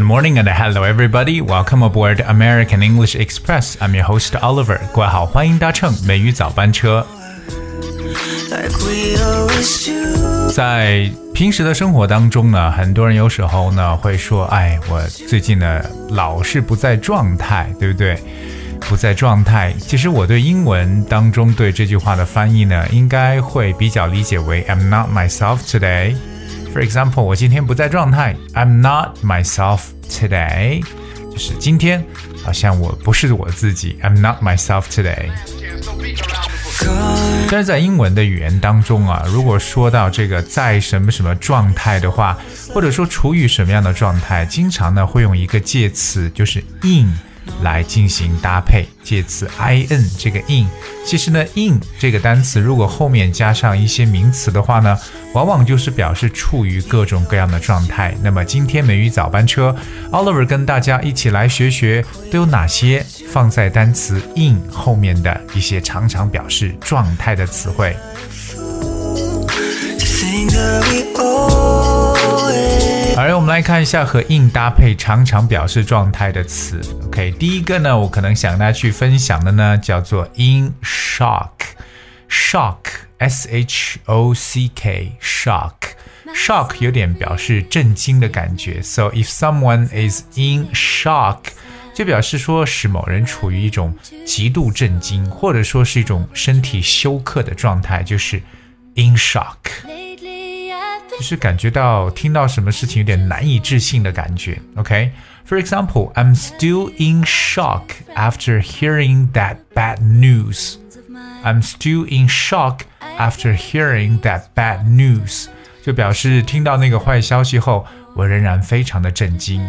Good morning and hello everybody. Welcome aboard American English Express. I'm your host Oliver. 各位好，欢迎搭乘美语早班车。 like we always do. 在平时的生活当中呢，很多人有时候呢会说：“哎，我最近呢老是不在状态，对不对？不在状态。”其实我对英文当中对这句话的翻译呢，应该会比较理解为 "I'm not myself today." For example，我今天不在状态，I'm not myself today，就是今天好像我不是我自己，I'm not myself today。但是在英文的语言当中啊，如果说到这个在什么什么状态的话，或者说处于什么样的状态，经常呢会用一个介词，就是 in 来进行搭配。介词 in 这个 in，其实呢 in 这个单词如果后面加上一些名词的话呢，往往就是表示处于各种各样的状态。那么今天美语早班车，Oliver 跟大家一起来学学都有哪些放在单词 in 后面的一些常常表示状态的词汇。好，让我们来看一下和 in 搭配常常表示状态的词。OK，第一个呢，我可能想跟大家去分享的呢，叫做 in shock。shock，s h o c k，shock。shock 有点表示震惊的感觉，so if someone is in shock，就表示说使某人处于一种极度震惊，或者说是一种身体休克的状态，就是 in shock。就是感觉到听到什么事情有点难以置信的感觉。OK，For、example, I'm still in shock after hearing that bad news. I'm still in shock after hearing that bad news. 就表示听到那个坏消息后，我仍然非常的震惊。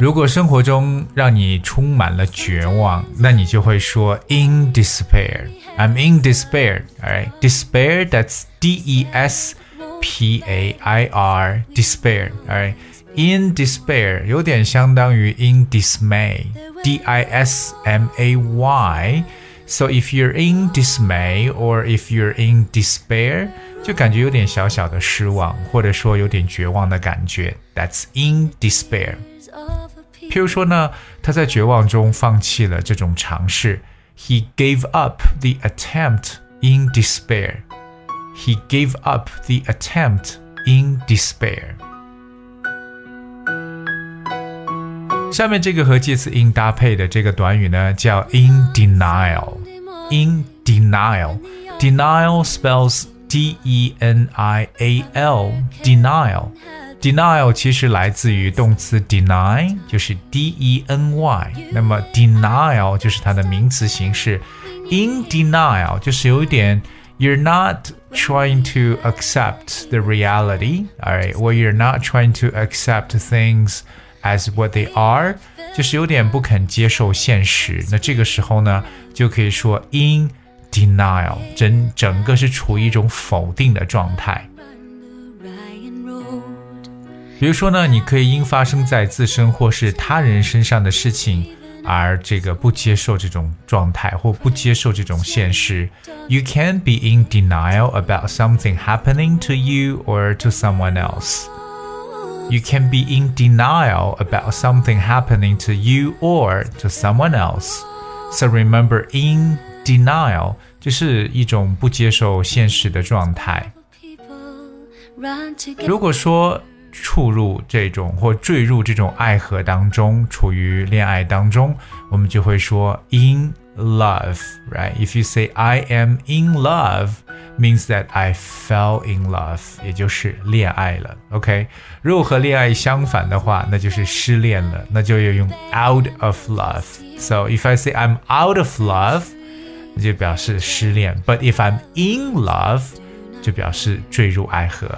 如果生活中让你充满了绝望，那你就会说 in despair。I'm in despair. Alright, despair. That's D E S P A I R. Despair. Alright, in despair 有点相当于 in dismay. D I S M A Y. So if you're in dismay or if you're in despair，就感觉有点小小的失望，或者说有点绝望的感觉。That's in despair。 Of a people 譬如说呢，他在绝望中放弃了这种尝试。 He gave up the attempt in despair. He gave up the attempt in despair. 下面这个和介词 in 搭配的这个短语呢，叫 in denial。in denial。denial spells D E N I A L denial。 denial 其实来自于动词 deny，就是 D E N Y。那么 denial 就是它的名词形式。in denial 就是有一点 you're not trying to accept the reality, alright, or you're not trying to accept things as what they are，就是有点不肯接受现实。那这个时候呢，就可以说 in denial，整整个是处于一种否定的状态。 Ryan Road. 比如说呢，你可以因发生在自身或是他人身上的事情而这个不接受这种状态或不接受这种现实。You can be in denial about something happening to you or to someone else. You can be in denial about something happening to you or to someone else. So remember, in denial 就是一种不接受现实的状态。 People run together. 如果说 触入这种或坠入这种爱河当中，处于恋爱当中，我们就会说 in love，right? If you say I am in love, means that I fell in love，也就是恋爱了。OK，如果和恋爱相反的话，那就是失恋了，那就要用 out of love。So if I say I'm out of love，那就表示失恋；But if I'm in love，就表示坠入爱河。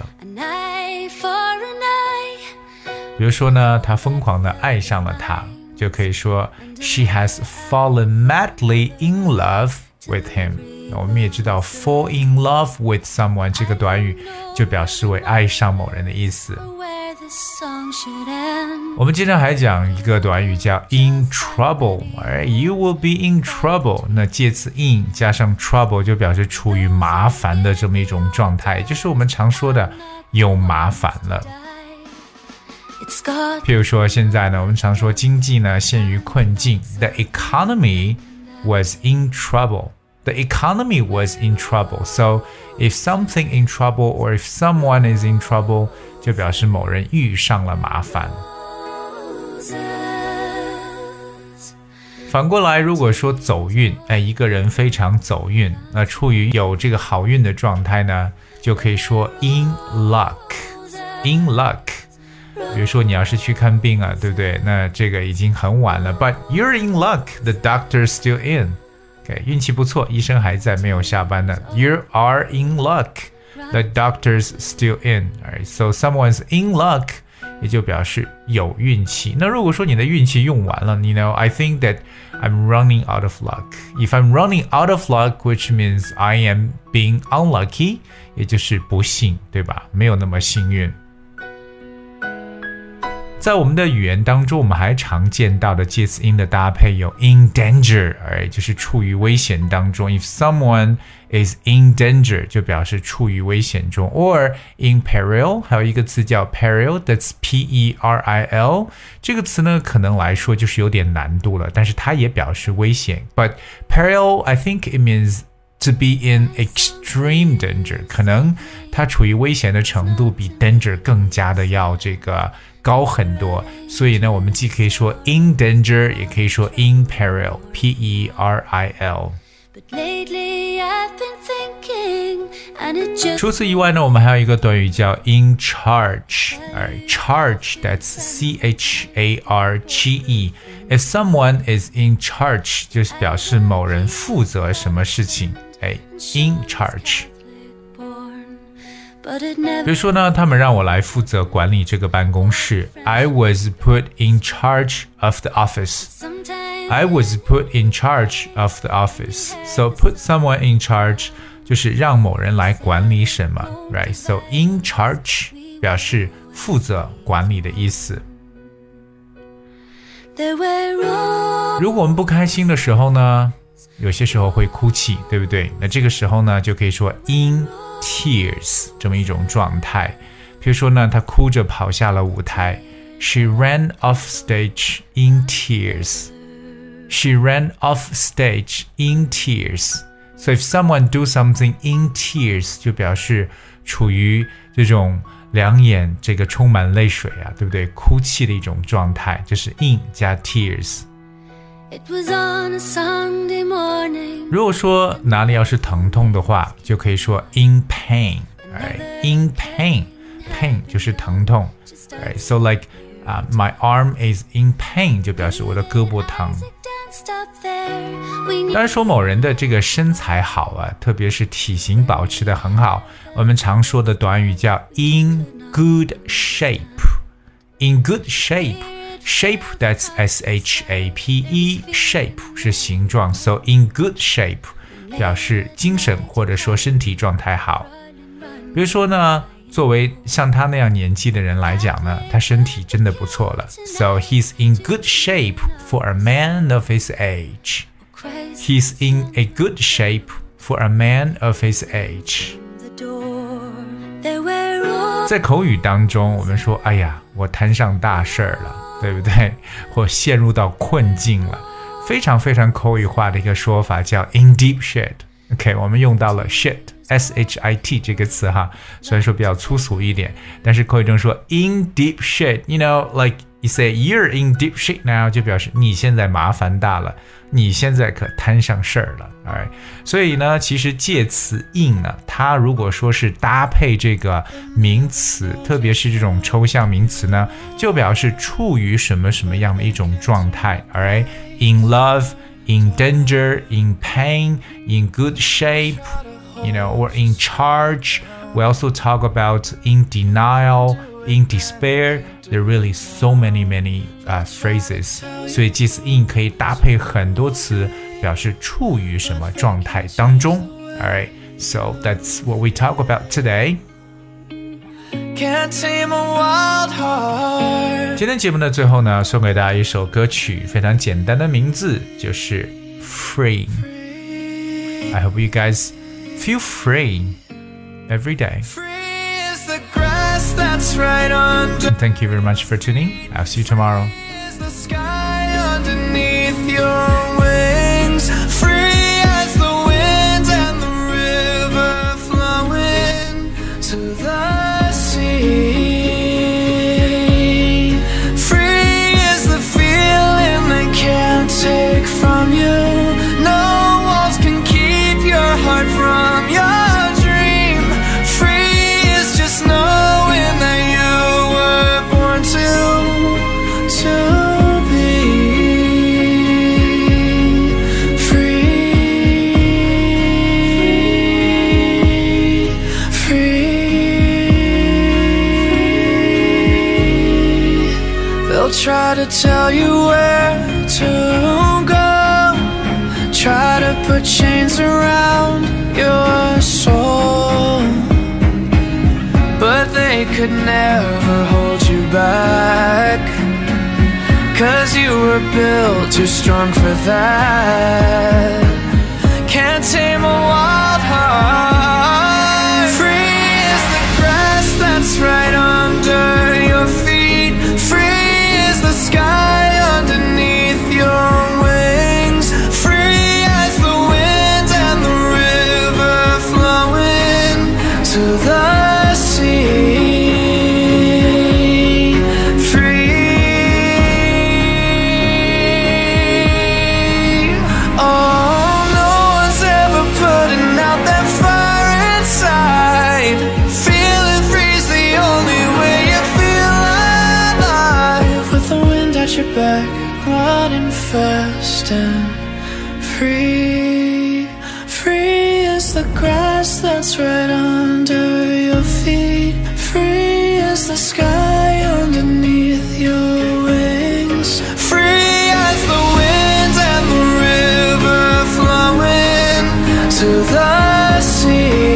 比如说呢，他疯狂的爱上了他，就可以说 She has fallen madly in love with him。我们也知道 fall in love with someone 这个短语就表示为爱上某人的意思。我们经常还讲一个短语叫 in trouble，哎，you will be in trouble。那介词 in 加上 trouble 就表示处于麻烦的这么一种状态，就是我们常说的有麻烦了。It's got 譬如说现在呢，我们常说经济呢陷于困境，the economy was in trouble。The economy was in trouble. So if something in trouble or if someone is in trouble，就表示某人遇上了麻烦。 roses. 反过来，如果说走运，哎，一个人非常走运，那处于有这个好运的状态呢，就可以说 in luck，in luck。 比如说你要是去看病啊，对不对？那这个已经很晚了，but you're in luck，the doctor's still in。OK，运气不错，医生还在，没有下班呢。You are in luck，the doctor's still in。Alright，so someone's in luck。也就表示有运气。那如果说你的运气用完了，you know I think that I'm running out of luck. If I'm running out of luck, which means I am being unlucky，也就是不幸，对吧？没有那么幸运。 在我们的语言当中，我们还常见到的介词 in 的搭配有 in danger，哎，就是处于危险当中。If someone is in danger，就表示处于危险中。Or in peril，还有一个词叫 peril，that's P-E-R-I-L。这个词呢，可能来说就是有点难度了，但是它也表示危险。But peril，I think it means to be in extreme danger，可能它处于危险的程度比 danger 更加的要这个 高很多。所以呢，我们既可以说 in danger，也可以说 in peril，P E R I L。 But lately I've been thinking, and it just 除此以外呢，我们还有一个短语叫 in charge，哎，charge that's C H A R G E。If someone is in charge，就是表示某人负责什么事情，哎，in charge。 比如说呢，他们让我来负责管理这个办公室。I was put in charge of the office. I was put in charge of the office. So put someone in charge 就是让某人来管理什么，right? So in charge 表示负责管理的意思。如果我们不开心的时候呢，有些时候会哭泣，对不对？那这个时候呢，就可以说 in tears 这么一种状态。比如说呢，她哭着跑下了舞台，She ran off stage in tears. She ran off stage in tears. So if someone do something in tears，就表示处于这种两眼这个充满泪水啊，对不对？哭泣的一种状态，就是 in 加 tears。如果说哪里要是疼痛的话，就可以说 in pain，哎，in pain，pain 就是疼痛，哎，so like 啊、my arm is in pain 就表示我的胳膊疼。 Danced up there. We 当然说某人的这个身材好啊，特别是体型保持的很好，我们常说的短语叫 in good shape。In good shape。 Shape that's S H A P E shape 是形状，so in good shape 表示精神或者说身体状态好。比如说呢，作为像他那样年纪的人来讲呢，他身体真的不错了，so he's in good shape for a man of his age。 crazy He's in a good shape for a man of his age。 the door. There were roses. 在口语当中，我们说：“哎呀，我摊上大事儿了， 对不对？或陷入到困境了。”非常非常口语化的一个说法叫 “in deep shit”。OK，我们用到了 shit，s h i t 这个词哈，虽然说比较粗俗一点，但是口语中说 “in deep shit”，you know，like you say you're in deep shit now，就表示你现在麻烦大了，你现在可摊上事儿了。Alright，所以呢，其实介词 in 呢，它如果说是搭配这个名词，特别是这种抽象名词呢，就表示处于什么什么样的一种状态。Alright，in love。in danger, in pain, in good shape, you know, or in charge. We also talk about in denial, In despair, there really so many many 啊、uh, phrases。所以 just in Alright, so that's what we talk about today. 今天节目的最后呢，送给大家一首歌曲，非常简单的名字就是《Free》。I hope you guys feel free every day. Right Thank you very much for tuning. I'll see you tomorrow. to tell you where to go. Try to put chains around your soul, but they could never hold you back. Cause you were built too strong for that. your back, running fast and free. Free as the grass that's right under your feet. Free as the sky underneath your wings. Free as the winds and the river flowing to the sea.